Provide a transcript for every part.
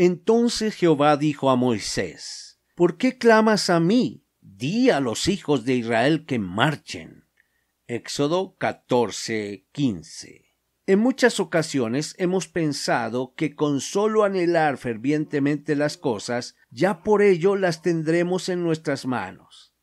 Entonces Jehová dijo a Moisés, ¿Por qué clamas a mí? Di a los hijos de Israel que marchen. Éxodo 14, 15. En muchas ocasiones hemos pensado que con solo anhelar fervientemente las cosas, ya por ello las tendremos en nuestras manos.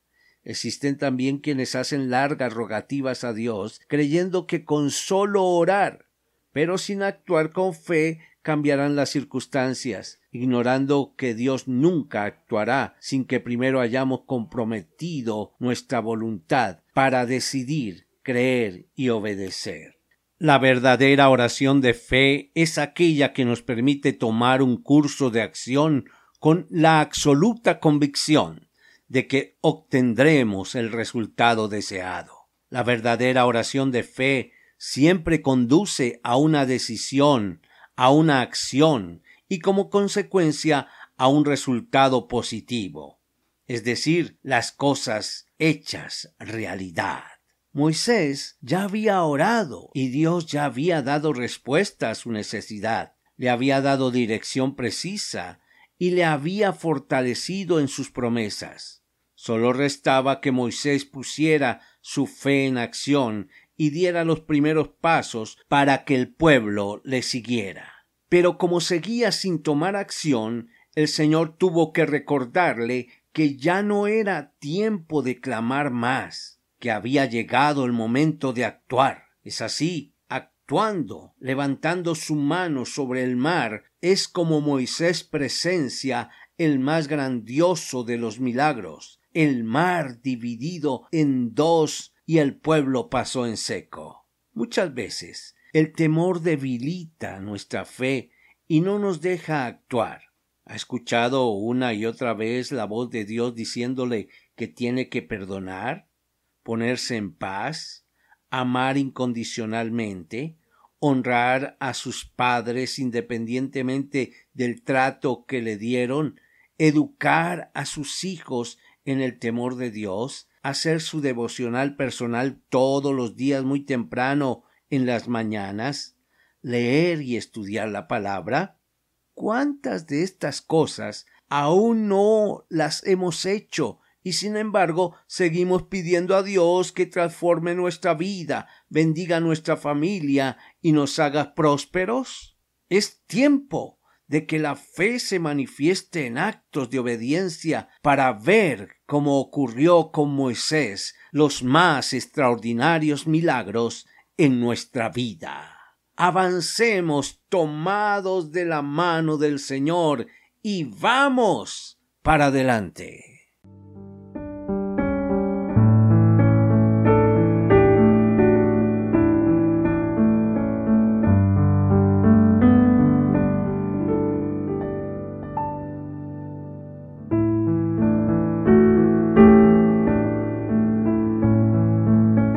Existen también quienes hacen largas rogativas a Dios, creyendo que con solo orar, pero sin actuar con fe, cambiarán las circunstancias, ignorando que Dios nunca actuará sin que primero hayamos comprometido nuestra voluntad para decidir, creer y obedecer. La verdadera oración de fe es aquella que nos permite tomar un curso de acción con la absoluta convicción de que obtendremos el resultado deseado. La verdadera oración de fe siempre conduce a una decisión a una acción y como consecuencia a un resultado positivo, es decir, las cosas hechas realidad. Moisés ya había orado y Dios ya había dado respuesta a su necesidad, le había dado dirección precisa y le había fortalecido en sus promesas. Solo restaba que Moisés pusiera su fe en acción y diera los primeros pasos para que el pueblo le siguiera. Pero como seguía sin tomar acción, el Señor tuvo que recordarle que ya no era tiempo de clamar más, que había llegado el momento de actuar. Es así, actuando, levantando su mano sobre el mar, es como Moisés presencia el más grandioso de los milagros, el mar dividido en dos y el pueblo pasó en seco. Muchas veces el temor debilita nuestra fe y no nos deja actuar. ¿Ha escuchado una y otra vez la voz de Dios diciéndole que tiene que perdonar, ponerse en paz, amar incondicionalmente, honrar a sus padres independientemente del trato que le dieron, educar a sus hijos en el temor de Dios, hacer su devocional personal todos los días muy temprano en las mañanas, leer y estudiar la palabra? ¿Cuántas de estas cosas aún no las hemos hecho y sin embargo seguimos pidiendo a Dios que transforme nuestra vida, bendiga nuestra familia y nos haga prósperos? Es tiempo de que la fe se manifieste en actos de obediencia para ver, como ocurrió con Moisés, los más extraordinarios milagros en nuestra vida. Avancemos tomados de la mano del Señor y vamos para adelante.